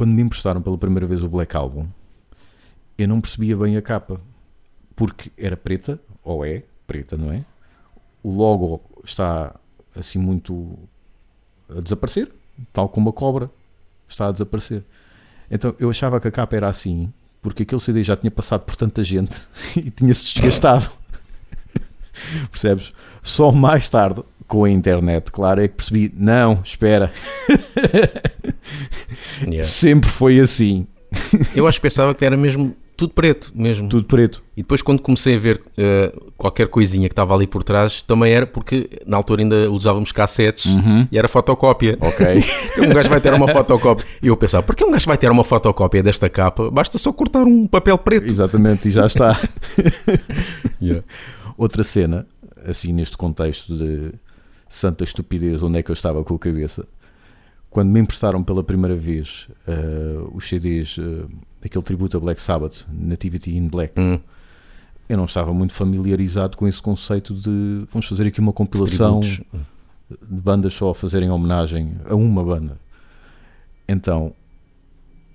quando me emprestaram pela primeira vez o Black Album, eu não percebia bem a capa, porque era preta, ou é preta, não é? O logo está assim muito a desaparecer, tal como a cobra está a desaparecer. Então eu achava que a capa era assim, porque aquele CD já tinha passado por tanta gente e tinha-se desgastado. Percebes? Só mais tarde, com a internet, claro, é que percebi: não, espera. Yeah. Sempre foi assim. Eu acho que pensava que era mesmo tudo preto, mesmo. Tudo preto. E depois, quando comecei a ver eh, qualquer coisinha que estava ali por trás, também era porque na altura ainda usávamos cassetes e era fotocópia. Ok. Então, um gajo vai ter uma fotocópia. E eu pensava, por que um gajo vai ter uma fotocópia desta capa? Basta só cortar um papel preto. Exatamente, e já está. Yeah. Outra cena, assim neste contexto de santa estupidez, onde é que eu estava com a cabeça, quando me emprestaram pela primeira vez eh, os CDs, eh, aquele tributo a Black Sabbath, Nativity in Black, Hum. eu não estava muito familiarizado com esse conceito de vamos fazer aqui uma compilação Tributos. de bandas só a fazerem homenagem a uma banda. Então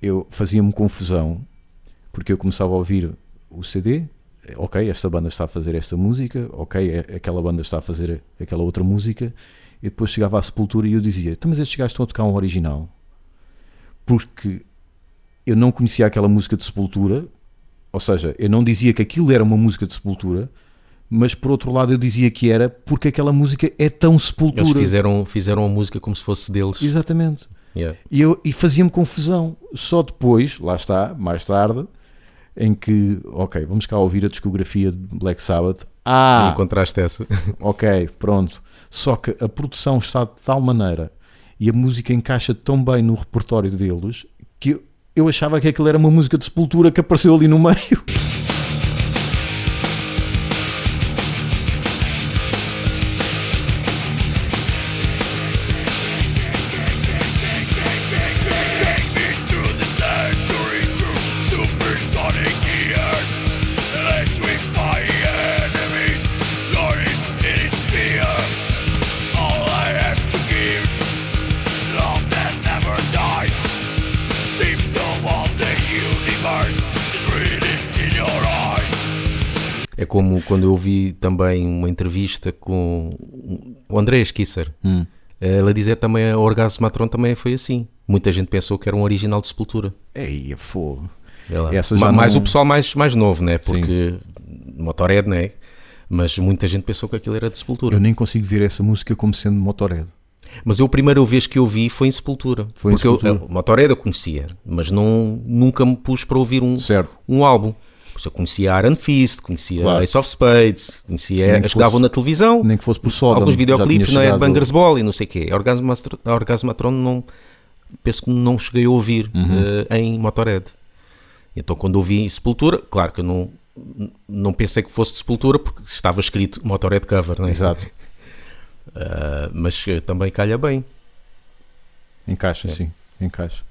eu fazia-me confusão porque eu começava a ouvir o CD, ok, esta banda está a fazer esta música, ok, é- aquela banda está a fazer aquela outra música, e depois chegava à Sepultura e eu dizia, então, mas estes gajos estão a tocar um original, porque eu não conhecia aquela música de Sepultura, ou seja, eu não dizia que aquilo era uma música de Sepultura, mas por outro lado eu dizia que era porque aquela música é tão Sepultura. Eles fizeram, fizeram a música como se fosse deles. Exatamente. Yeah. E, eu, e fazia-me confusão. Só depois, lá está, mais tarde, em que, ok, vamos cá ouvir a discografia de Black Sabbath. Ah, Encontraste essa. ok, pronto. Só que a produção está de tal maneira e a música encaixa tão bem no repertório deles que eu, achava que aquilo era uma música de sepultura que apareceu ali no meio. como quando eu vi também uma entrevista com o André Esquisser. Hum. Ela dizer também a Orgasmatron também foi assim. Muita gente pensou que era um original de Sepultura. Ei, é fogo. Ma- mais não- o pessoal mais, mais novo, né? Porque Motorhead, né? Mas muita gente pensou que aquilo era de Sepultura. Eu nem consigo ver essa música como sendo Motorhead. Mas eu a primeira vez que eu vi foi em Sepultura. Foi em porque eu- Sepultura. eu, Motorhead eu conhecia, mas não, nunca me pus para ouvir um, Certo. um álbum. Eu conhecia Iron Fist, conhecia Claro. Ace of Spades, conhecia fosse- na televisão, Nem que fosse por Sodom. alguns videoclipes, não é? De Bangers Ball e não sei o quê. A Orgasmatron, a não, penso que não cheguei a ouvir Uhum. eh, em Motorhead. Então quando ouvi Sepultura, claro que eu não, não pensei que fosse de Sepultura porque estava escrito Motorhead cover, não é? Exato. Ah, mas eh, também calha bem. Encaixa, sim. Encaixa.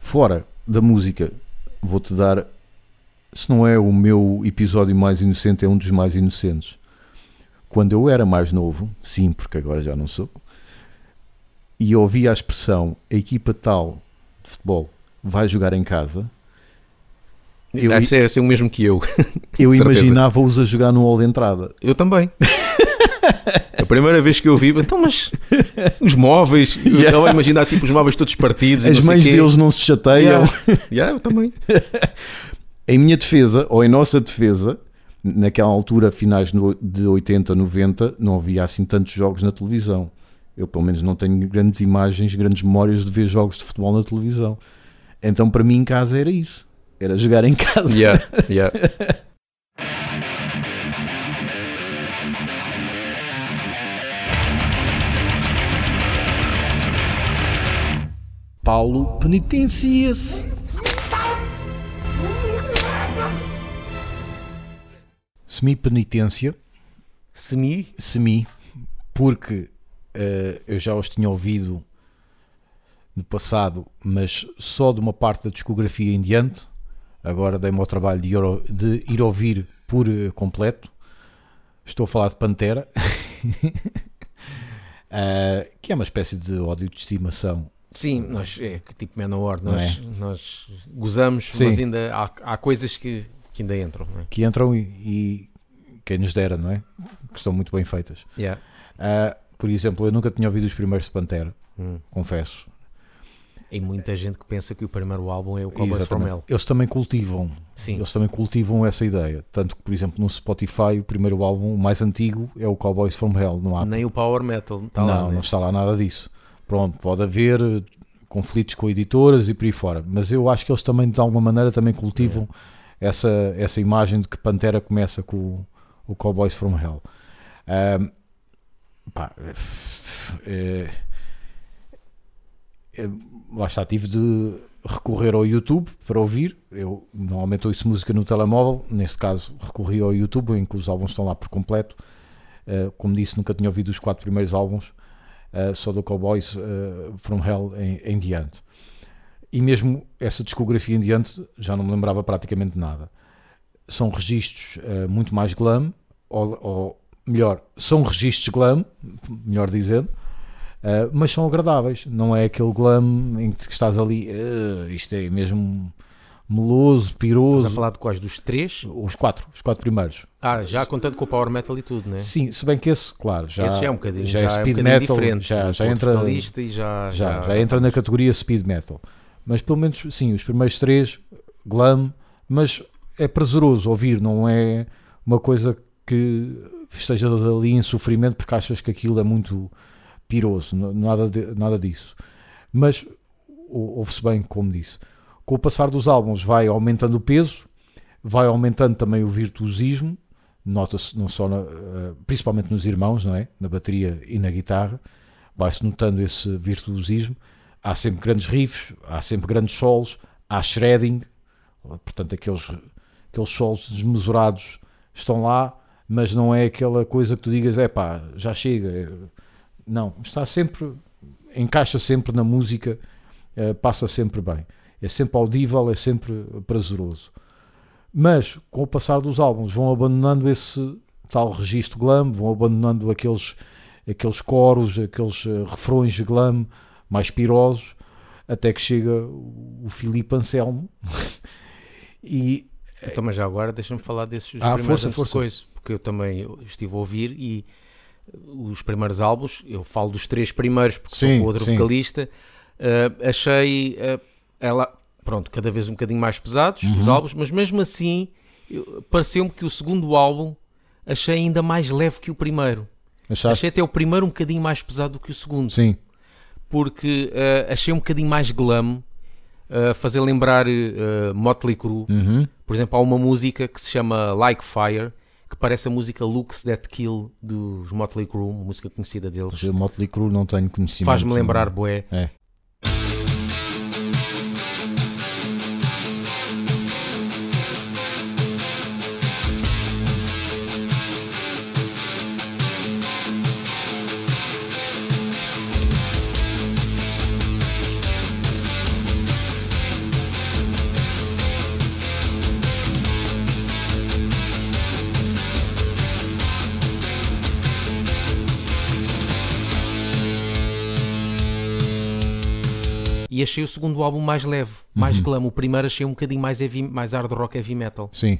Fora da música, vou-te dar. Se não é o meu episódio mais inocente, é um dos mais inocentes. Quando eu era mais novo, sim, porque agora já não sou, e ouvia a expressão a equipa tal de futebol vai jogar em casa, Eu- Deve ser, ser o mesmo que eu. eu imaginava-os a jogar no hall de entrada. Eu também. Primeira vez que eu vi, então, mas os móveis, eu Yeah. estava a imaginar tipo os móveis todos partidos. e As mães deles não se chateiam. Yeah. Yeah, eu também. Em minha defesa, ou em nossa defesa, naquela altura, finais de 80, 90, não havia assim tantos jogos na televisão. Eu, pelo menos, não tenho grandes imagens, grandes memórias de ver jogos de futebol na televisão. Então, para mim, em casa era isso. Era jogar em casa. Yeah, yeah. Paulo penitencia-se. Semi-penitência. Semi? Semi. Porque uh, eu já os tinha ouvido no passado, mas só de uma parte da discografia em diante. Agora dei-me ao trabalho de, de ir ouvir por eh, completo. Estou a falar de Pantera, uh, que é uma espécie de ódio de estimação Sim, nós, é que tipo Manowar, Não nós, nós gozamos, Sim. mas ainda há, há coisas que, que ainda entram, é? que entram e, e quem nos dera, não é? Que estão muito bem feitas. Yeah. Ah, por exemplo, eu nunca tinha ouvido os primeiros de Pantera, Hum. confesso. E muita gente que pensa que o primeiro álbum é o Cowboys from. Hell. Eles também cultivam, Sim, eles também cultivam essa ideia. Tanto que, por exemplo, no Spotify, o primeiro álbum, o mais antigo, é o Cowboys from Hell. Não há, nem o Power Metal está não, lá, né? não está lá nada disso. Pronto, pode haver eh, conflitos com editoras e por aí fora, mas eu acho que eles também, de alguma maneira, também cultivam essa, essa imagem de que Pantera começa com o, Cowboys from Hell. Ahm, pá, é, é, lá está, tive de recorrer ao YouTube para ouvir. Eu normalmente ouço música no telemóvel, neste caso recorri ao YouTube, em que os álbuns estão lá por completo. Uh, como disse, nunca tinha ouvido os quatro primeiros álbuns, uh, só do Cowboys uh, From Hell em, em diante. E mesmo essa discografia em diante já não me lembrava praticamente nada. São registros uh, muito mais glam, ou, ou melhor, são registros glam, melhor dizendo, mas são agradáveis. Não é aquele glam em que estás ali, "Uh, isto é mesmo meloso, Estás piroso. a falar de quais? Dos três? Os quatro, os quatro primeiros. Ah, já contando com o Power Metal e tudo, né? Sim, se bem que esse, claro, já, Esse já é um bocadinho, já é um speed bocadinho metal, diferente. já, já entra, outro vocalista e já, já, já entra na categoria speed metal. Mas pelo menos, sim, os primeiros três, glam, mas é prazeroso ouvir, não é uma coisa que estejas ali em sofrimento porque achas que aquilo é muito piroso, nada, de- nada disso. Mas ou- ouve-se bem, como disse. Com o passar dos álbuns vai aumentando o peso, vai aumentando também o virtuosismo, nota-se não só, na, eh, principalmente nos irmãos, não é? Na bateria e na guitarra, vai-se notando esse virtuosismo. Há sempre grandes riffs, há sempre grandes solos, há shredding, portanto, aqueles, aqueles solos desmesurados estão lá, mas não é aquela coisa que tu digas, é pá, já chega. Não, está sempre, encaixa sempre na música, eh, passa sempre bem. É sempre audível, é sempre prazeroso. Mas com o passar dos álbuns vão abandonando esse tal registro glam, vão abandonando aqueles, aqueles coros, aqueles eh, refrões de glam mais pirosos, até que chega o Filipe Anselmo e Então, mas já agora deixa-me falar desses Ah, primeiros força, força. coisa, porque eu também estive a ouvir e os primeiros álbuns, eu falo dos três primeiros porque sou Sim, com outro sim. vocalista, eh, achei eh, ela, pronto, cada vez um bocadinho mais pesados os Uhum. álbuns, mas mesmo assim eu- pareceu-me que o segundo álbum achei ainda mais leve que o primeiro. achaste? Achei até o primeiro um bocadinho mais pesado do que o segundo Sim, porque eh, achei um bocadinho mais glam, eh, fazer lembrar eh, Motley Crue. Uhum. Por exemplo, há uma música que se chama Like Fire, que parece a música Looks That Kill dos Motley Crue, uma música conhecida deles. Mas Motley Crue não tenho conhecimento. Faz-me lembrar Boé. É. achei o segundo álbum mais leve, mais Uhum. glam. O primeiro achei um bocadinho mais, heavy, mais hard rock heavy metal. Sim,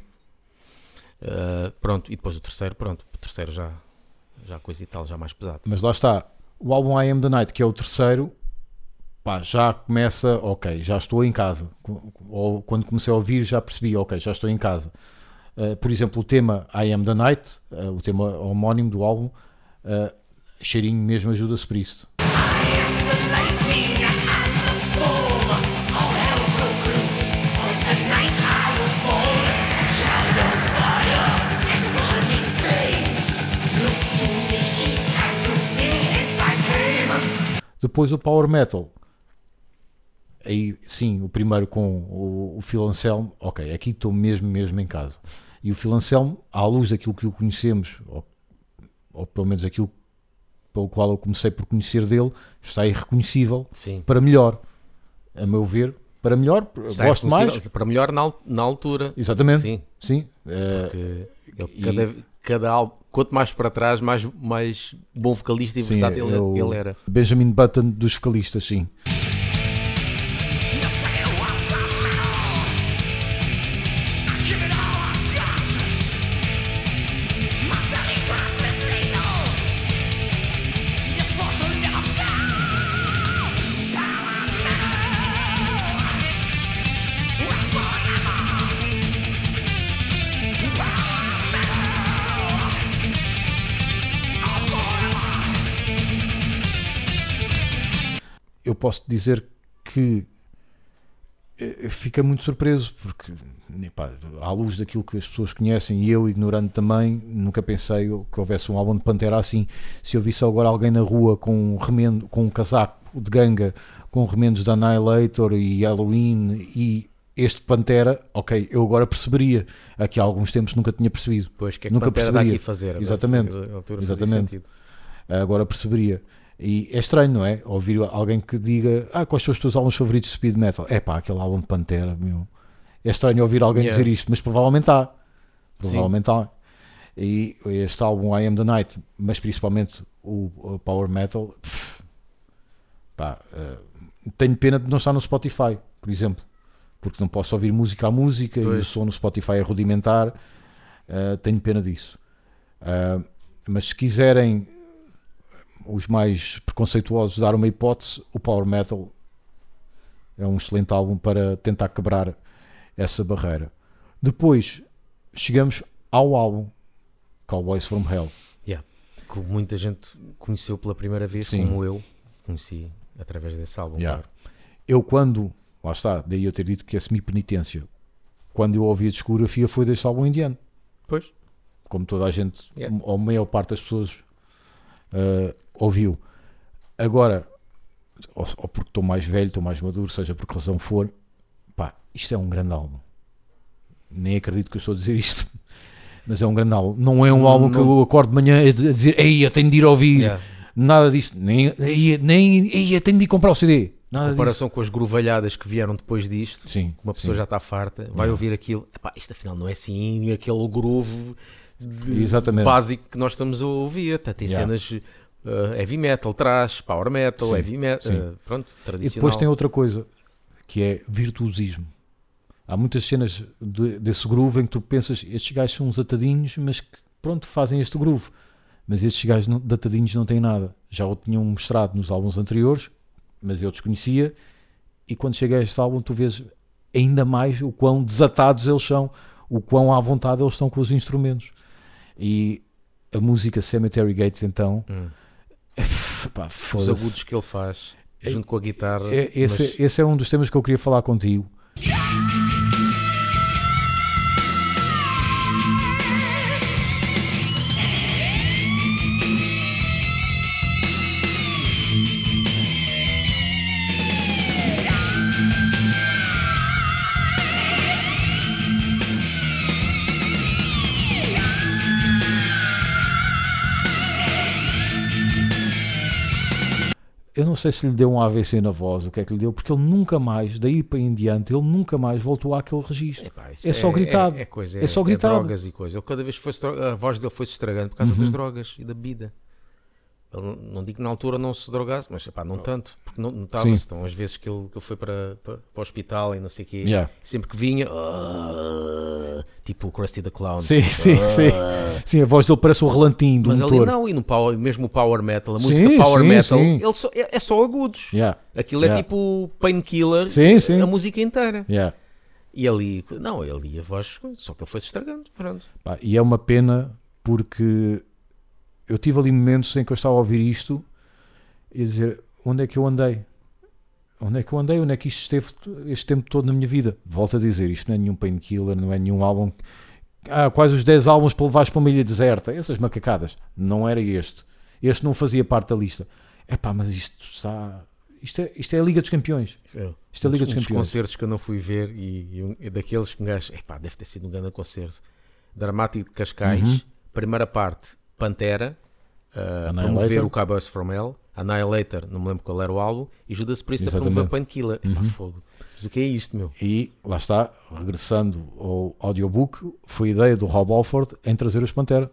Uh, pronto, e depois o terceiro, pronto, o terceiro já, já coisa e tal, já mais pesado. mas lá está. O álbum I Am The Night, que é o terceiro, pá, já começa, ok, já estou em casa. Ou quando comecei a ouvir já percebi, ok, já estou em casa. Uh, por exemplo, o tema I Am The Night, uh, o tema homónimo do álbum, cheirinho mesmo ajuda-se por isso. Depois o Power Metal. Aí sim, o primeiro com o, o Phil Anselmo, ok, aqui estou mesmo, mesmo em casa. E o Phil Anselmo, à luz daquilo que o conhecemos, ou, ou pelo menos aquilo pelo qual eu comecei por conhecer dele, está irreconhecível Sim. para melhor. A meu ver, para melhor, Está gosto mais. Para melhor na, na altura. Exatamente, Sim. sim. eh, Porque ele, e- cada, cada álbum, quanto mais para trás, mais, mais bom vocalista e versátil ele, ele era. Benjamin Button dos vocalistas, sim. Posso dizer que eh, fica muito surpreso porque epá, à luz daquilo que as pessoas conhecem e eu ignorando também nunca pensei que houvesse um álbum de Pantera assim se eu visse agora alguém na rua com um remendo com um casaco de ganga com remendos da Annihilator e Halloween e este Pantera ok eu agora perceberia aqui há alguns tempos nunca tinha percebido Depois, o que é que Nunca Pantera dá aqui perceberia. a fazer? Exatamente. Exatamente. agora perceberia. E é estranho, não é? Ouvir alguém que diga ah, quais são os teus álbuns favoritos de speed metal? É pá, aquele álbum de Pantera, meu. É estranho ouvir alguém Yeah. dizer isto, mas provavelmente há. Sim. Provavelmente há. E este álbum I Am the Night, mas principalmente o, Power Metal, pff, pá, eh, tenho pena de não estar no Spotify, por exemplo, porque não posso ouvir música a música e o Pois. som no Spotify é rudimentar. eh, tenho pena disso. Ah, mas se quiserem os mais preconceituosos dar uma hipótese, o Power Metal é um excelente álbum para tentar quebrar essa barreira. Depois chegamos ao álbum Cowboys from Hell. Que muita gente conheceu pela primeira vez, Sim. como eu conheci através desse álbum. Yeah. claro. Eu quando, lá está, daí eu ter dito que é semi-penitência, quando eu ouvi a discografia foi deste álbum indiano. Pois. como toda a gente, Yeah. ou a maior parte das pessoas uh, ouviu. Agora, ou, ou porque estou mais velho, estou mais maduro, seja por que razão for, pá, isto é um grande álbum. Nem acredito que eu estou a dizer isto, mas é um grande álbum. Não é um Não- álbum que não- eu acordo de manhã a dizer, ei, eu tenho de ir ouvir, Yeah. nada disto, nem, ei, nem ei, eu tenho de ir comprar o CD, Em nada disso. comparação com as grovalhadas que vieram depois disto, Sim, uma pessoa sim. já está farta, vai Yeah. ouvir aquilo, epá, isto afinal não é assim, aquele groove. Básico que nós estamos a ouvir. Tá, tem Yeah. cenas uh, heavy metal, trash, power metal, Sim, heavy metal, uh, pronto, E tradicional. depois tem outra coisa que é virtuosismo. Há muitas cenas de- desse groove em que tu pensas, estes gajos são uns atadinhos, mas que pronto, fazem este groove. Mas estes gajos não, de atadinhos não têm nada. Já o tinham mostrado nos álbuns anteriores, mas eu desconhecia. E quando chega a este álbum, tu vês ainda mais o quão desatados eles são, o quão à vontade eles estão com os instrumentos. E a música Cemetery Gates, então, Hum. pá, Os agudos que ele faz, junto com a guitarra. É, esse, mas- esse é um dos temas que eu queria falar contigo. Sei se lhe deu um AVC na voz, o que é que lhe deu, porque ele nunca mais, daí para em diante, ele nunca mais voltou àquele registro. Epá, isso É só gritado. É, coisa, É só gritado. drogas e coisa. Ele cada vez foi a voz dele foi se estragando por causa Uhum. das drogas e da bebida. Ele não, digo que na altura não se drogasse, mas epá, não tanto, porque não notava-se. Então, às vezes que ele, que ele foi para, para, para o hospital e não sei o quê, Yeah. sempre que vinha, ah, tipo o Krusty the Clown. Sim, sim, sim. Sim, a voz dele parece o relantinho do Mas ali motor. não, e no power, mesmo o Power Metal, a Sim, música Power sim, Metal, sim. Ele só, é, é só agudos. Yeah, Aquilo é Yeah. tipo painkiller, a música inteira. E ali, não, ali a voz, só que ele foi se estragando. Pá, e é uma pena porque eu tive ali momentos em que eu estava a ouvir isto e a dizer onde é que eu andei? Onde é que eu andei? Onde é que isto esteve este tempo todo na minha vida? Volto a dizer, isto não é nenhum painkiller, não é nenhum álbum. Ah, quais os 10 álbuns para levares para uma ilha deserta? Essas macacadas. Não era este. Este não fazia parte da lista. É pá, mas isto está. Isto é, isto é a Liga dos Campeões. Isto é a Liga um dos dos Campeões. concertos que eu não fui ver e, e e daqueles que um gajo, epá, deve ter sido um grande concerto. Dramático de Cascais, Uhum. primeira parte, Pantera, uh, Annihilator. promover o Cowboys From Hell, Annihilator, não me lembro qual era o álbum, e Judas Priest a promover Exatamente. Uhum. Painkiller. Epá, fogo. Mas o que é isto, meu? E lá está, regressando ao audiobook, foi a ideia do Rob Alford em trazer os Pantera.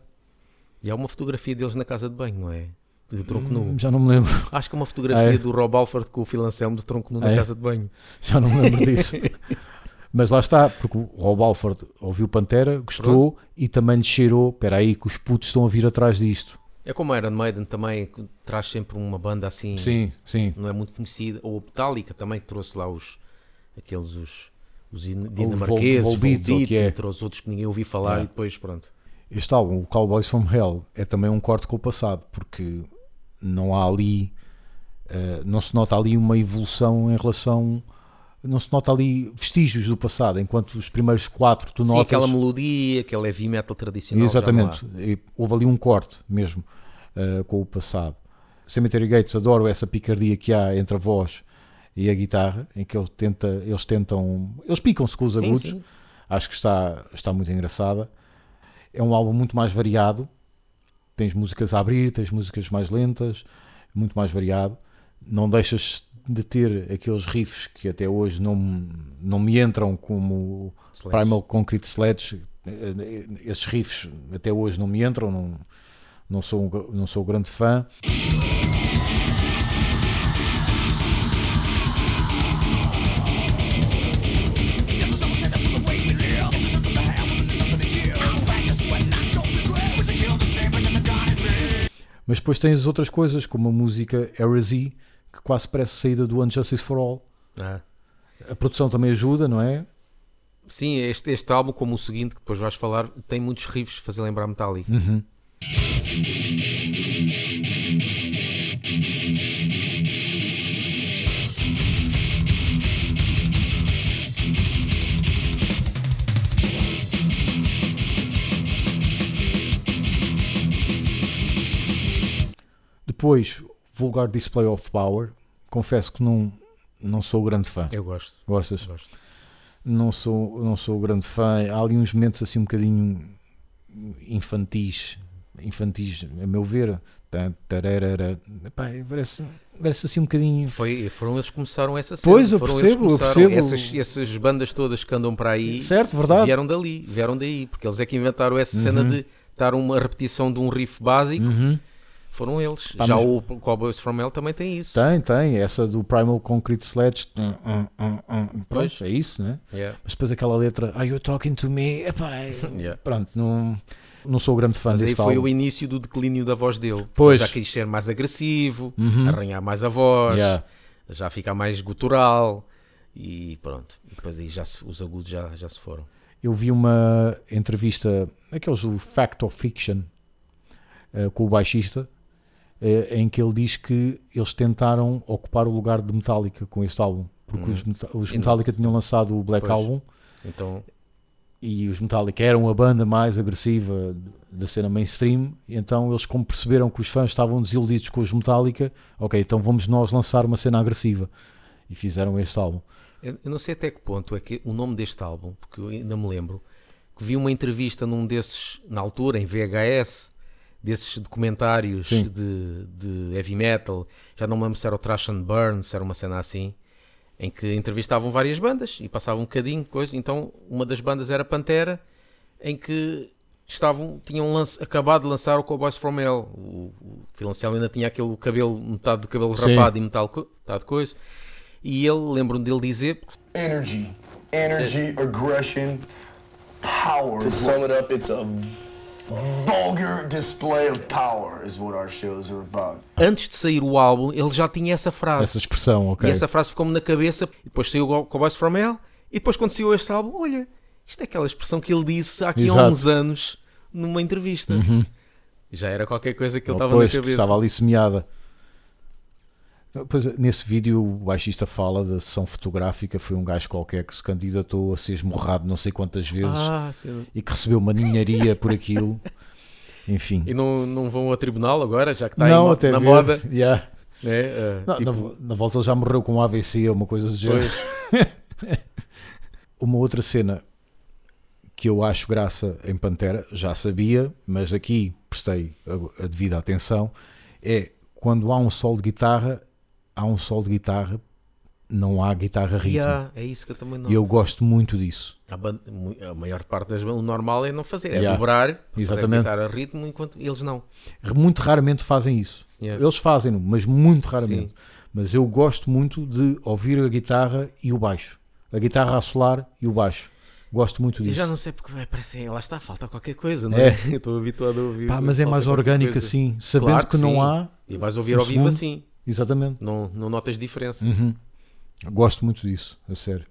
E há uma fotografia deles na casa de banho, não é? De tronco nu. Hum, Já não me lembro, Acho que é uma fotografia Ah, é? do Rob Alford com o Phil Anselmo de tronco nu na Ah, é? casa de banho. já não me lembro disso. Mas lá está, porque o Rob Alford ouviu Pantera, gostou e também lhe cheirou. Espera aí, que os putos estão a vir atrás disto. É como a Iron Maiden também, traz sempre uma banda assim, Sim, sim. não é muito conhecida. Ou a Metallica também, que trouxe lá os, aqueles, os, os in- Vol- dinamarqueses, Volbeat, é. e trouxe outros que ninguém ouviu falar É. e depois pronto. Este álbum, o Cowboys from Hell, é também um corte com o passado, porque não há ali, eh, não se nota ali uma evolução em relação, não se nota ali vestígios do passado, enquanto os primeiros quatro tu Sim, notas. aquela melodia, aquele heavy metal tradicional. Exatamente, houve ali um corte mesmo eh, com o passado. Cemetery Gates, adoro essa picardia que há entre a voz e a guitarra, em que ele tenta, eles tentam, eles picam-se com os Sim, agudos. sim. Acho que está, está muito engraçada. É um álbum muito mais variado. Tens músicas a abrir, tens músicas mais lentas, muito mais variado. Não deixas de ter aqueles riffs que até hoje não, não me entram como Sledge. Primal Concrete Sledge. Esses riffs até hoje não me entram, não, não, sou, não sou grande fã. Mas depois tens outras coisas, como a música Heresy, que quase parece saída do Unjustice for All. Ah. A produção também ajuda, não é? Sim, este, este álbum, como o seguinte, que depois vais falar, tem muitos riffs, fazer lembrar Metallica. Uhum. Depois, Vulgar Display of Power. Confesso que não, não sou grande fã. Eu gosto. Gostas? gosto. Não sou, não sou grande fã. Há ali uns momentos assim um bocadinho infantis, infantis, a meu ver. Tararara. Epá, parece, parece assim um bocadinho. Foi, foram eles que começaram essa cena. Pois, eu foram percebo, eu eles que começaram. percebo. Essas, essas bandas todas que andam para aí Certo, verdade. vieram dali, vieram daí, porque eles é que inventaram essa cena Uhum. de estar uma repetição de um riff básico. Uhum. Foram eles. Pá, Já mas- o Cowboys From Hell também tem isso. Tem, tem. Essa do Primal Concrete Sledge. Hum, hum, hum. Pois. Pronto, é isso, né? Yeah. Mas depois aquela letra, Are you talking to me? Epá, é- Yeah. Pronto, não, não sou grande fã Mas aí foi álbum. o início do declínio da voz dele. Pois. Já quis ser mais agressivo, Uhum. arranhar mais a voz, Yeah. já ficar mais gutural e pronto. E depois aí já se- os agudos já, já se foram. Eu vi uma entrevista, aqueles do Fact or Fiction, eh, com o baixista, eh, em que ele diz que eles tentaram ocupar o lugar de Metallica com este álbum. Porque os, Meta- os Metallica tinham lançado o Black Pois. Album Então, e os Metallica eram a banda mais agressiva da cena mainstream, então eles como perceberam que os fãs estavam desiludidos com os Metallica, ok, então vamos nós lançar uma cena agressiva. E fizeram este álbum. eu não sei até que ponto é que o nome deste álbum, porque eu ainda me lembro que vi uma entrevista num desses, na altura, em VHS, desses documentários de, de heavy metal, já não me lembro se era o Trash and Burn, se era uma cena assim, em que entrevistavam várias bandas e passavam um bocadinho de coisa. Então, uma das bandas era Pantera, em que estavam, tinham lance- acabado de lançar o Cowboys From Hell. O, o ainda tinha aquele cabelo, metade do cabelo Sim. rapado e metade, metade coisa. E ele, lembro-me dele dizer, Energy. Energy, aggression, power. To sum it up, it's a vulgar display of power is what our shows are about. antes de sair o álbum, ele já tinha essa frase. Essa expressão, ok. E essa frase ficou-me na cabeça. Depois saiu o Cowboys From Hell. E depois, quando saiu este álbum, olha, isto é aquela expressão que ele disse há aqui há Exato. Uhum. uns anos numa entrevista. Já era qualquer coisa que ele estava na cabeça. estava ali semeada. Pois, nesse vídeo o baixista fala da sessão fotográfica, foi um gajo qualquer que se candidatou a ser esmurrado não sei quantas vezes Ah, e que recebeu uma ninharia por aquilo. Enfim. E não, não vão ao tribunal agora, já que está não, aí na ver. moda. Yeah. Né? Ah, Não, tipo, na, na volta ele já morreu com um AVC ou uma coisa do género. Uma outra cena que eu acho graça em Pantera, já sabia, mas aqui prestei a, a devida atenção, é quando há um solo de guitarra, há um solo de guitarra, não há guitarra ritmo. Yeah, é isso que eu também não. E eu gosto muito disso. A, a maior parte das bandas, o normal é não fazer, é Yeah. dobrar, fazer Exatamente. guitarra a ritmo, enquanto eles não. Muito raramente fazem isso. Yeah. Eles fazem-no, mas muito raramente. Sim. Mas eu gosto muito de ouvir a guitarra e o baixo. A guitarra a solar e o baixo. Gosto muito E disso. já não sei porque vai parecer, lá está, falta qualquer coisa, não é? É. Eu estou habituado a ouvir. Pá, mas é mais orgânico assim, sabendo Claro que, que não há. E vais ouvir Um ao vivo assim, Exatamente. não, não notas diferença. Uhum. Gosto muito disso, a sério.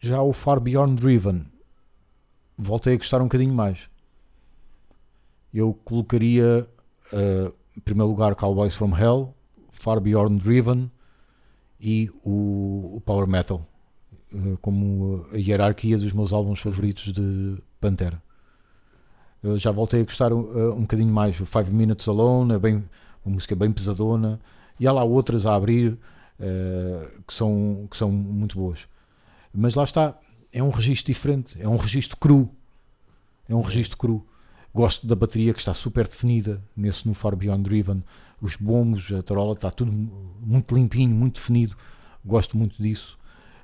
Já o Far Beyond Driven voltei a gostar um bocadinho mais. Eu colocaria uh, em primeiro lugar Cowboys from Hell, Far Beyond Driven e o, o Power Metal uh, como a hierarquia dos meus álbuns favoritos de Pantera. Eu já voltei a gostar uh, um bocadinho mais. O Five Minutes Alone é bem, uma música bem pesadona e há lá outras a abrir que, são, que são muito boas. Mas lá está, é um registro diferente, é um registro cru. É um registro cru. Gosto da bateria que está super definida nesse no Far Beyond Driven. Os bombos, a tarola está tudo muito limpinho, muito definido. Gosto muito disso.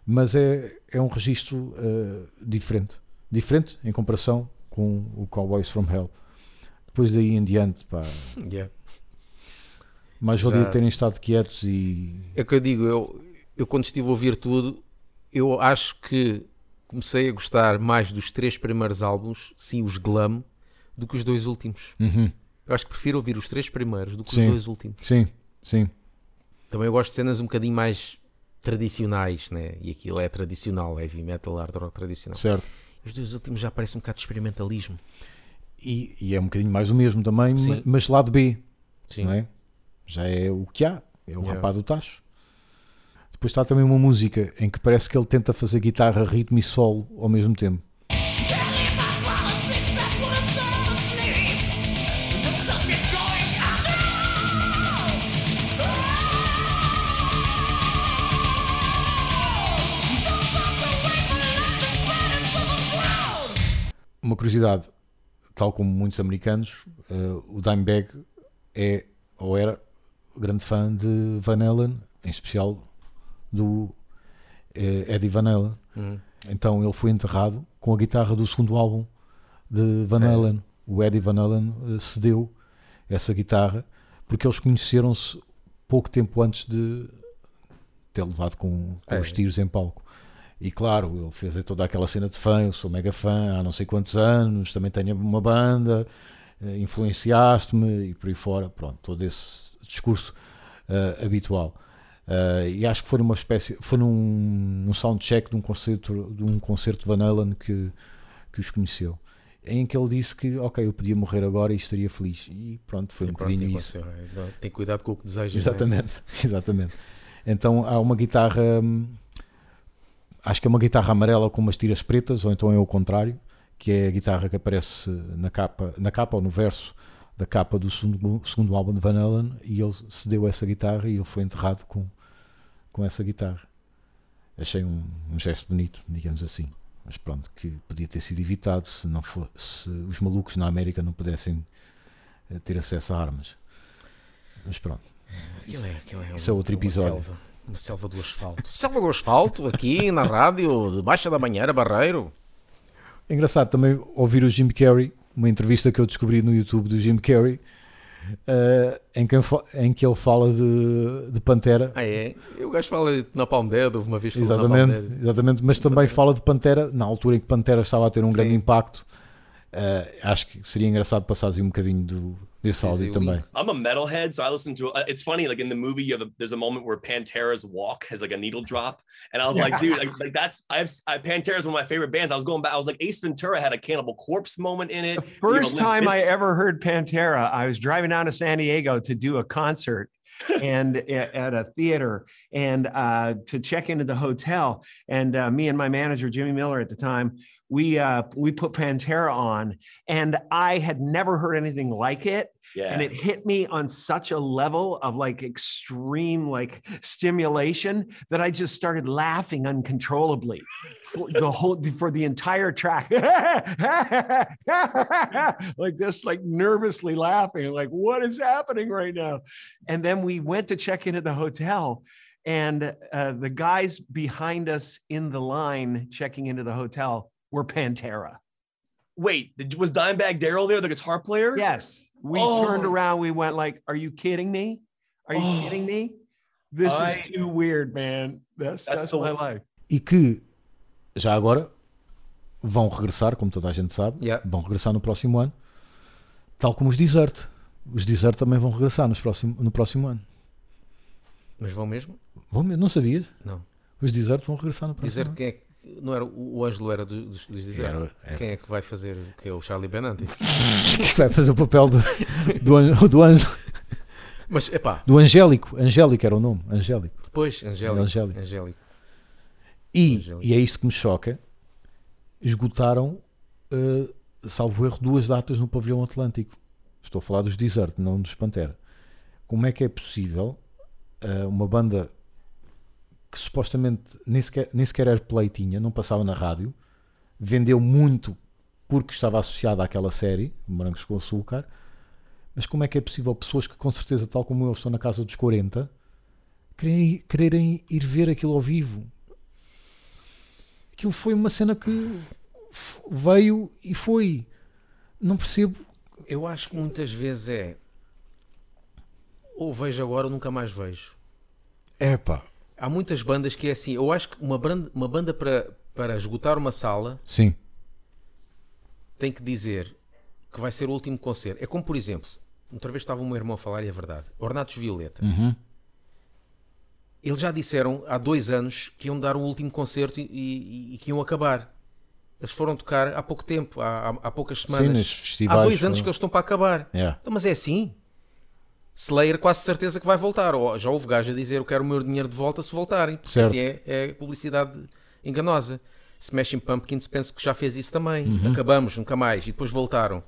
Mas é, é um registro uh, diferente. Diferente em comparação com o Cowboys from Hell. Depois daí em diante, pá, Yeah. mais valia terem estado quietos e. É o que eu digo, eu, eu quando estive a ouvir tudo, eu acho que comecei a gostar mais dos três primeiros álbuns, sim, os glam, do que os dois últimos. Uhum. Eu acho que prefiro ouvir os três primeiros do que Sim. os dois últimos. Sim, sim. Também eu gosto de cenas um bocadinho mais tradicionais, né? E aquilo é tradicional, heavy metal, hard rock tradicional. Certo. Os dois últimos já parece um bocado de experimentalismo. E, e é um bocadinho mais o mesmo também, Sim. ma- mas lado B. Sim. não é? Já é o que há, é o Yeah. rapaz do tacho. Depois está também uma música em que parece que ele tenta fazer guitarra, ritmo e solo ao mesmo tempo. Uma curiosidade, tal como muitos americanos, eh, o Dimebag é ou era grande fã de Van Halen, em especial do eh, Eddie Van Halen. Hum. Então ele foi enterrado com a guitarra do segundo álbum de Van É. Halen. O Eddie Van Halen eh, cedeu essa guitarra porque eles conheceram-se pouco tempo antes de ter levado com, com É. os tiros em palco. E claro, ele fez toda aquela cena de fã, eu sou mega fã há não sei quantos anos, também tenho uma banda, eh, influenciaste-me e por aí fora, pronto, todo esse discurso eh, habitual. Eh, e acho que foi numa espécie, foi num, num soundcheck de um concerto de um concerto de Van Halen que, que os conheceu, em que ele disse que, ok, eu podia morrer agora e estaria feliz. E pronto, foi um E pronto, bocadinho isso. Tem cuidado com o que desejas. é? Exatamente, exatamente. Então há uma guitarra, hum, acho que é uma guitarra amarela com umas tiras pretas, ou então é o contrário, que é a guitarra que aparece na capa, na capa ou no verso da capa do segundo, segundo álbum de Van Halen, e ele cedeu essa guitarra e ele foi enterrado com, com essa guitarra. Achei um, um gesto bonito, digamos assim. Mas pronto, que podia ter sido evitado se, não for, se os malucos na América não pudessem eh, ter acesso a armas. Mas pronto. Aquilo é, aquilo é Isso é outro uma episódio. selva, uma selva do asfalto. selva do asfalto, aqui na rádio, de Baixa da Banheira, Barreiro. É engraçado também ouvir o Jim Carrey, uma entrevista que eu descobri no YouTube do Jim Carrey, eh, em, que, em que ele fala de, de Pantera. Ah, é? O gajo fala na Palm Dead, uma vez falou exatamente, Dead. exatamente, mas também fala de Pantera na altura em que Pantera estava a ter um grande Sim. impacto. Eh, acho que seria engraçado passar um bocadinho do, desse áudio o também. link. I'm a metalhead, so I listen to. Uh, it's funny, like in the movie, you have a, there's a moment where Pantera's walk has like a needle drop, and I was like, dude, like, like that's I've I, Pantera's one of my favorite bands. I was going back, I was like, Ace Ventura had a Cannibal Corpse moment in it. The You have a first time I ever heard Pantera, I was driving down to San Diego to do a concert, and at a theater and uh, to check into the hotel. And uh, me and my manager, Jimmy Miller at the time, we uh, we put Pantera on, and I had never heard anything like it Yeah. and it hit me on such a level of like extreme like stimulation that I just started laughing uncontrollably for the whole for the entire track. like this, like nervously laughing, like what is happening right now? And then we went to check in at the hotel. And uh, the guys behind us in the line checking into the hotel were Pantera. Wait, was Dimebag Daryl there, the guitar player? Yes. We Oh. turned around. We went like, "Are you kidding me? Are you Oh. kidding me? This I- is too weird, man. That's That's that's, my life." E que, já agora, vão regressar, como toda a gente sabe, Yeah. vão regressar no próximo ano, tal como os Desert. Os Desert também vão regressar nos próximo, no próximo ano. Mas vão mesmo? Vão mesmo? Não sabias? Não. Os Desert vão regressar no próximo Dizer ano. quem é que. Não era o Ângelo era do- dos, dos Desert. Era- era. Quem é que vai fazer o que é o Charlie Benanti? Que vai fazer o papel do, do, do, anjo, Mas epá, do Angélico. Angélico era o nome. Angélico. depois, Angélico. Angélico. Angélico. E, Angélico. e é isto que me choca. Esgotaram, eh, salvo erro, duas datas no pavilhão Atlântico. Estou a falar dos Desert, não dos Pantera. Como é que é possível eh, uma banda que supostamente nem sequer, nem sequer airplay tinha, não passava na rádio, vendeu muito porque estava associada àquela série, Morangos com Açúcar, mas como é que é possível pessoas que com certeza, tal como eu, estão na casa dos 40, quererem, quererem ir ver aquilo ao vivo? Aquilo foi uma cena que veio e foi. Não percebo. Eu acho que muitas vezes é. Ou vejo agora ou nunca mais vejo. É pá. Há muitas bandas que é assim. Eu acho que uma banda, uma banda para, para esgotar uma sala Sim. tem que dizer que vai ser o último concerto. É como, por exemplo, outra vez estava o meu irmão a falar e é verdade. Ornatos Violeta. Uhum. Eles já disseram há dois anos que iam dar o último concerto e, e- e que iam acabar. Eles foram tocar há pouco tempo, há, há- há poucas Sim, semanas. festivais. há dois anos que eles estão para acabar. Yeah. Então, mas é assim. Slayer quase certeza que vai voltar. Ou já houve gajo a dizer eu quero o meu dinheiro de volta se voltarem. Porque Certo. assim é, é publicidade enganosa. Smashing Pumpkins penso que já fez isso também. Uhum. Acabamos, nunca mais. E depois voltaram.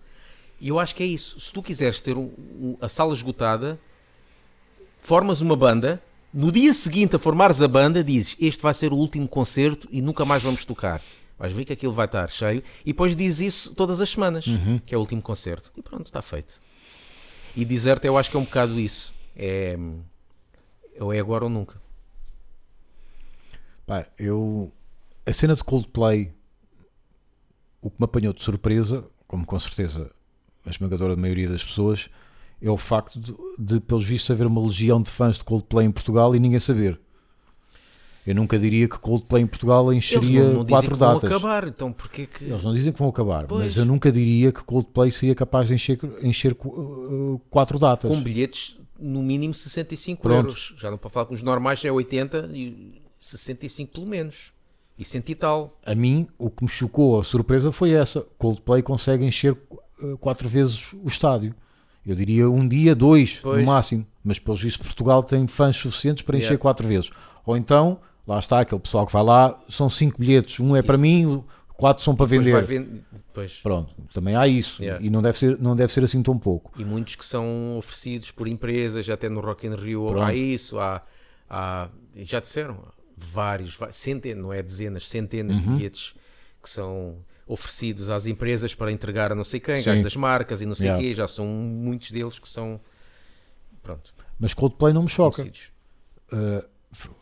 E eu acho que é isso. Se tu quiseres ter um- um- a sala esgotada, formas uma banda. No dia seguinte a formares a banda, dizes este vai ser o último concerto e nunca mais vamos tocar. Vais ver que aquilo vai estar cheio e depois dizes isso todas as semanas, que é o último concerto. E pronto, está feito. E Desert eu acho que é um bocado isso. É ou é agora ou nunca. Pá, eu. A cena de Coldplay, o que me apanhou de surpresa, como com certeza a esmagadora maioria das pessoas, é o facto de, de, pelos vistos, haver uma legião de fãs de Coldplay em Portugal e ninguém saber. Eu nunca diria que Coldplay em Portugal Eles encheria não, não dizem quatro que vão datas. acabar, então porquê que. Eles não dizem que vão acabar, Pois. mas eu nunca diria que Coldplay seria capaz de encher, encher uh, quatro datas. Com bilhetes no mínimo 65 Pronto. euros. Já não para falar que os normais é 80 e 65 pelo menos. E cento e tal. A mim, o que me chocou, a surpresa foi essa. Coldplay consegue encher uh, quatro vezes o estádio. Eu diria um dia, dois, Pois. no máximo. Mas pelos vistos Portugal tem fãs suficientes para encher Yeah. quatro vezes. Ou então, lá está, aquele pessoal que vai lá, são cinco bilhetes. Um é para mim, quatro são para vender. Pois. Pronto, também há isso. Yeah. E não deve, ser, não deve ser assim tão pouco. E muitos que são oferecidos por empresas, até no Rock in Rio Pronto. há isso, há, há- já disseram, vários, centenas, não é dezenas, centenas Uhum. de bilhetes que são oferecidos às empresas para entregar a não sei quem, gajos das marcas e não sei o Yeah. quê, já são muitos deles que são, pronto, Mas Coldplay não me choca. Uh,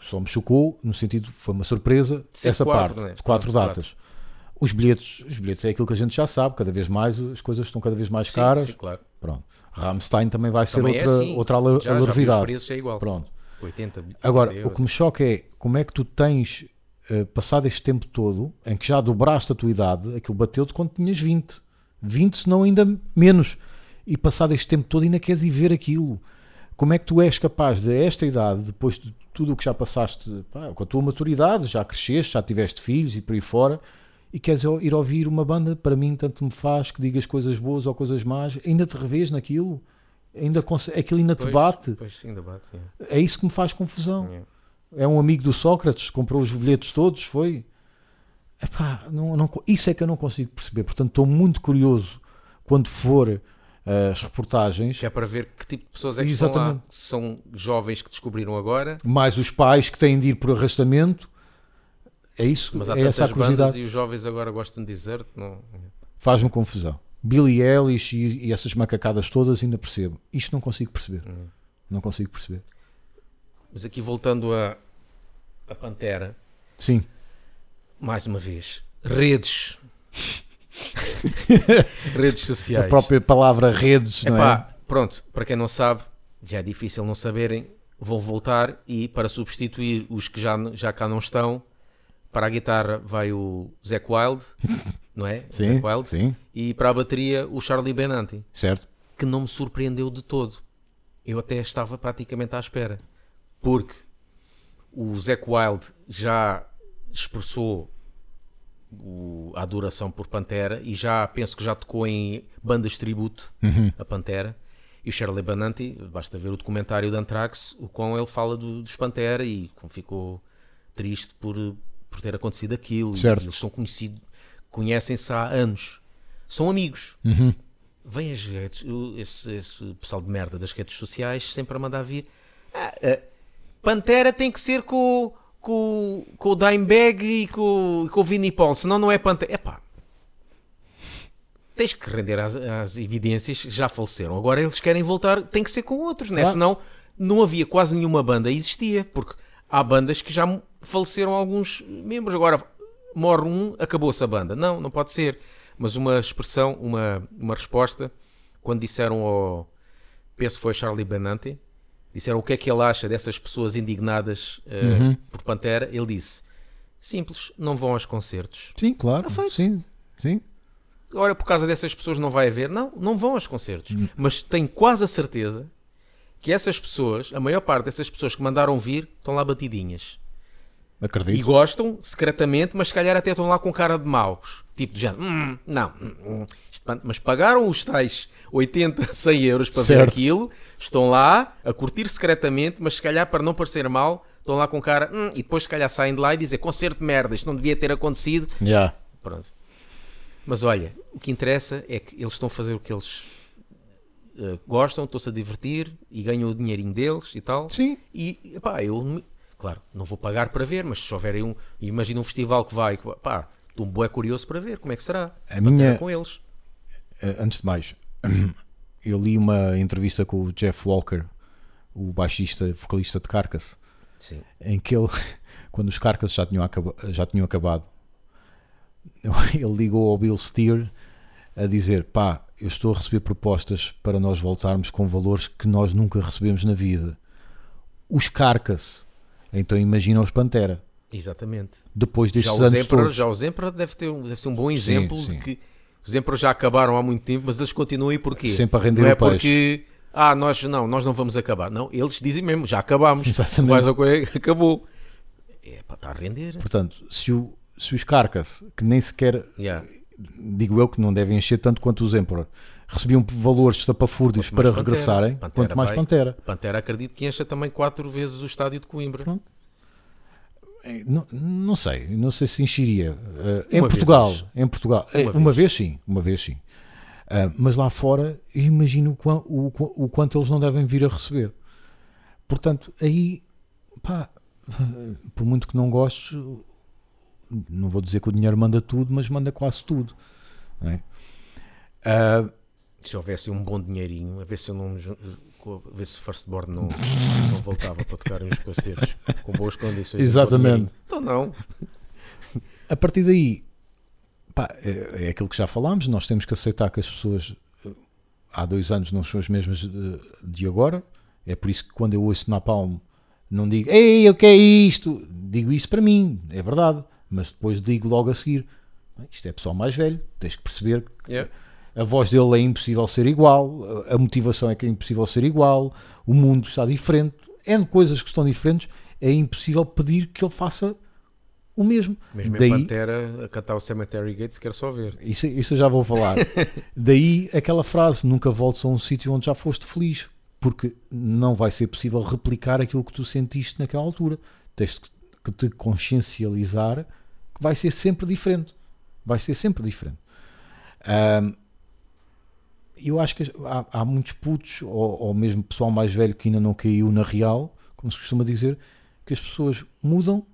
só me chocou no sentido foi uma surpresa ser essa quatro, parte né? de quatro datas. os bilhetes os bilhetes é aquilo que a gente já sabe cada vez mais as coisas estão cada vez mais Sim, caras. sim, claro. pronto. Rammstein também vai ser Também é outra assim. outra alar- Já, já os preços, é igual. pronto. 80, 80 agora o que me choca é como é que tu tens uh, passado este tempo todo em que já dobraste a tua idade aquilo bateu-te quando tinhas 20 20 se não ainda menos. E passado este tempo todo ainda queres ir ver aquilo. Como é que tu és capaz de a esta idade, depois de tudo o que já passaste, pá, com a tua maturidade, já cresceste, já tiveste filhos e por aí fora, e queres ir ouvir uma banda, para mim tanto me faz que digas coisas boas ou coisas más, ainda te revês naquilo, Ainda aquilo ainda te Pois, bate. Pois sim, debate. sim. É isso que me faz confusão. É. É um amigo do Sócrates, comprou os bilhetes todos, foi. Epá, não, não, isso é que eu não consigo perceber. Portanto, estou muito curioso quando for as reportagens, Que é para ver que tipo de pessoas é que estão lá. Exatamente. São jovens que descobriram agora, mais os pais que têm de ir por arrastamento. É isso, mas há é essa a bandas e os jovens agora gostam de dizer não. Faz-me confusão. Billy Eilish e, e essas macacadas todas ainda percebo. Isto não consigo perceber. Uhum. Não consigo perceber. Mas aqui voltando a, a Pantera, Sim, mais uma vez, redes. redes sociais. a própria palavra redes, não Epá, é? pronto, para quem não sabe, já é difícil não saberem, vão voltar e para substituir os que já, já cá não estão, para a guitarra vai o Zac Wild, não é? Sim, Zac Wild. sim, E para a bateria o Charlie Benanti, certo. que não me surpreendeu de todo. Eu até estava praticamente à espera, porque o Zac Wild já expressou o- a adoração por Pantera e já penso que já tocou em bandas tributo a Pantera. E o Shirley Bananti, basta ver o documentário de Anthrax, o qual ele fala do, dos Pantera e como ficou triste por, por ter acontecido aquilo. Certo. eles são conhecidos, conhecem-se há anos, são amigos. Uhum. Vem as redes, esse, esse pessoal de merda das redes sociais sempre a mandar vir. Ah, ah, Pantera tem que ser com, com, com o Dimebag e com, com o Vinnie Paul, senão não é Pantera. Epá, tens que render às, às evidências que já faleceram. Agora eles querem voltar, tem que ser com outros, né? Claro. senão não havia quase nenhuma banda existia, porque há bandas que já faleceram alguns membros. Agora morre um, acabou-se a banda. Não, não pode ser. Mas uma expressão, uma, uma resposta, quando disseram ao. Penso foi Charlie Benante, disseram o que é que ele acha dessas pessoas indignadas eh, Uhum. por Pantera. Ele disse: simples, não vão aos concertos. Sim, claro. Sim, sim. Ora, por causa dessas pessoas não vai haver. Não, não vão aos concertos. Hum. Mas tenho quase a certeza que essas pessoas, a maior parte dessas pessoas que mandaram vir, estão lá batidinhas. E Acredito. gostam, secretamente, mas se calhar até estão lá com cara de maus. Tipo de género, "Hum, não, hum, hum, mas pagaram os tais 80, 100 euros para ver Certo. aquilo, estão lá a curtir secretamente, mas se calhar para não parecer mal, estão lá com cara, "Hum", e depois se calhar saem de lá e dizem concerto de merda, isto não devia ter acontecido. Yeah. Pronto. Mas olha, o que interessa é que eles estão a fazer o que eles eh, gostam, estão-se a divertir e ganham o dinheirinho deles e tal. Sim. E pá, eu, claro, não vou pagar para ver, mas se houver um, imagina um festival que vai, pá, estou um bué curioso para ver como é que será. A minha- com eles. Eh, antes de mais, eu li uma entrevista com o Jeff Walker, o baixista, vocalista de Carcass, Sim. em que ele, quando os Carcass já tinham, acaba- já tinham acabado, ele ligou ao Bill Steer a dizer: pá, eu estou a receber propostas para nós voltarmos com valores que nós nunca recebemos na vida. Os Carcass. Então imagina os Pantera. Exatamente. Depois destes Já anos os, Emperor, todos. já os Emperor deve, ter um, deve ser um bom exemplo sim. de que os Emperor já acabaram há muito tempo, mas eles continuam aí porquê? Sempre a render não é peixe. porque ah, nós não, nós não vamos acabar. Não, eles dizem mesmo, já acabámos. Exatamente. Faz a coisa, acabou. É para estar a render. Portanto, se, o- se os Carcass, que nem sequer Yeah. digo eu que não devem encher tanto quanto os Emperor, recebiam valores estapafúrdios para Pantera. regressarem, Pantera quanto mais vai. Pantera. Pantera acredito que encha também quatro vezes o estádio de Coimbra. Pronto. Eh, Não, não sei, não sei se encheria. Eh, em Portugal, em Portugal, eh, Uma uma, vez. sim, uma vez sim. Ah, mas lá fora, eu imagino o, o o quanto eles não devem vir a receber. Portanto, aí, pá, por muito que não gostes, não vou dizer que o dinheiro manda tudo, mas manda quase tudo. não é? Ah, Se houvesse um bom dinheirinho, a ver se eu não. A ver se Firstborn não, não voltava para tocar uns concertos com boas condições. Exatamente. Então não. a partir daí, pá, é, é aquilo que já falámos. Nós temos que aceitar que as pessoas eh, há dois anos não são as mesmas de, de agora. É por isso que quando eu ouço Napalm, não digo, ei, o que é isto? Digo isso para mim, é verdade. Mas depois digo logo a seguir, "Bem, isto é pessoal mais velho, tens que perceber que Yeah. A voz dele é impossível ser igual, a a motivação é que é impossível ser igual, o mundo está diferente, é de coisas que estão diferentes, é impossível pedir que ele faça o mesmo. Mesmo Daí- em Pantera a cantar o Cemetery Gates, quero só ver. Isso, isso eu já vou falar. Daí aquela frase: nunca voltes a um sítio onde já foste feliz, porque não vai ser possível replicar aquilo que tu sentiste naquela altura. Tens que- te consciencializar que vai ser sempre diferente. Vai ser sempre diferente. Ahm, eu acho que há, há muitos putos, ou, ou mesmo pessoal mais velho que ainda não caiu na real, como se costuma dizer, que as pessoas mudam,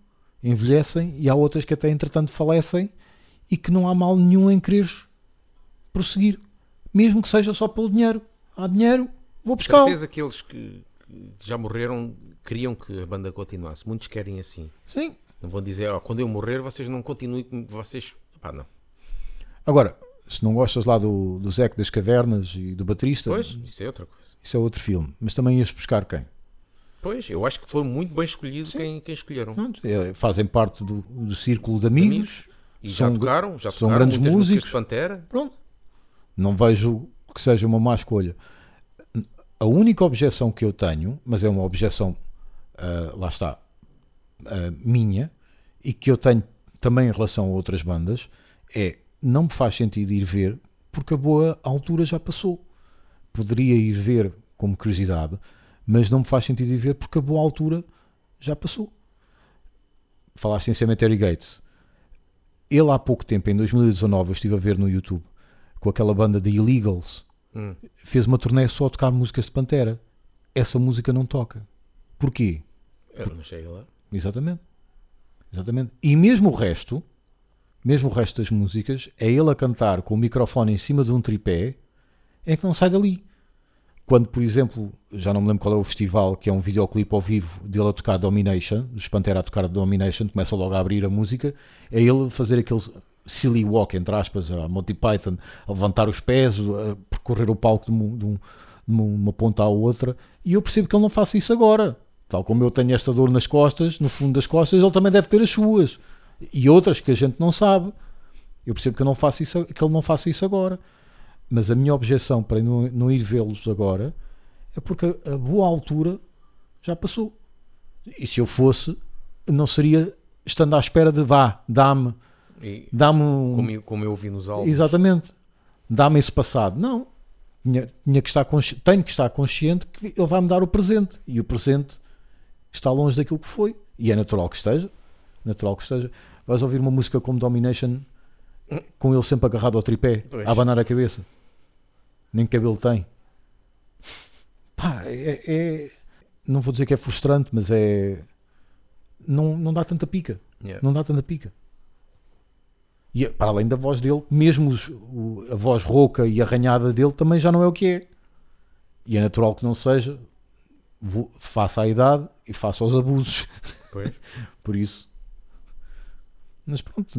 envelhecem e há outras que até entretanto falecem e que não há mal nenhum em querer prosseguir, mesmo que seja só pelo dinheiro. Há dinheiro, vou buscar. certeza que eles que, já morreram queriam que a banda continuasse. Muitos querem assim. Sim. Não vão dizer, ó, quando eu morrer, vocês não continuem, vocês. Pá, não. Agora, se não gostas lá do, do Zeca das Cavernas e do Baterista, Pois, isso é outra coisa. isso é outro filme. Mas também ias buscar quem? Pois, eu acho que foi muito bem escolhido quem, quem escolheram. Pronto, é, fazem parte do, do círculo de amigos. Amigos. E já São- tocaram, já são tocaram grandes muitas músicas músicos. de Pantera. Pronto. Não vejo que seja uma má escolha. A única objeção que eu tenho, mas é uma objeção, ah, lá está, ah, minha, e que eu tenho também em relação a outras bandas, é não me faz sentido ir ver porque a boa altura já passou. Poderia ir ver como curiosidade, mas não me faz sentido ir ver porque a boa altura já passou. Falaste em Cemetery Gates. Ele há pouco tempo, em 2019, eu estive a ver no YouTube, com aquela banda de Illegals, Hum. fez uma turnê só a tocar músicas de Pantera. Essa música não toca. Porquê? Não cheguei lá. Exatamente. Exatamente. E mesmo o resto, mesmo o resto das músicas, é ele a cantar com o microfone em cima de um tripé, é que não sai dali. Quando, por exemplo, já não me lembro qual é o festival, que é um videoclipe ao vivo dele a tocar Domination, dos Pantera a tocar Domination, começa logo a abrir a música, é ele fazer aquele silly walk, entre aspas, a Monty Python, a levantar os pés, a percorrer o palco de, um- de um- de uma ponta à outra, e eu percebo que ele não faça isso agora. Tal como eu tenho esta dor nas costas, no fundo das costas, ele também deve ter as suas. E outras que a gente não sabe. Eu percebo que, eu não faço isso, que ele não faça isso agora. Mas a minha objeção para não, não ir vê-los agora é porque a, a boa altura já passou. E se eu fosse, não seria estando à espera de vá, dá-me, dá-me um, como, eu, como eu ouvi nos álbuns. Exatamente. Dá-me esse passado. Não. Tinha, tinha que estar consci- tenho que estar consciente que ele vai me dar o presente. E o presente está longe daquilo que foi. E é natural que esteja. Natural que esteja. Vais ouvir uma música como Domination com ele sempre agarrado ao tripé, Pois. a abanar a cabeça. Nem cabelo tem. Pá, é, é- Não vou dizer que é frustrante, mas é. Não, não dá tanta pica. Yeah. Não dá tanta pica. E para além da voz dele, mesmo os- o- a voz rouca e arranhada dele também já não é o que é. E é natural que não seja. Vo- Faça a idade e faça os abusos. Pois. Por isso. Mas pronto.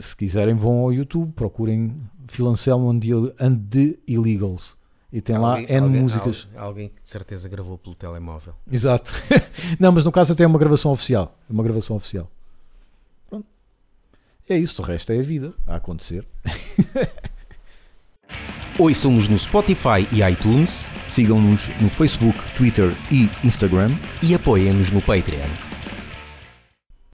Se quiserem, vão ao YouTube, procurem Phil Anselmo and the, and the Illegals. E tem lá Alguém- N alguém- músicas. al- Alguém que de certeza gravou pelo telemóvel. Exato. não, mas no caso até é uma gravação oficial. É uma gravação oficial. Pronto. É isso, o resto é a vida a acontecer. Ouçam-nos no Spotify e iTunes Sigam-nos no Facebook, Twitter e Instagram. e apoiem-nos no Patreon.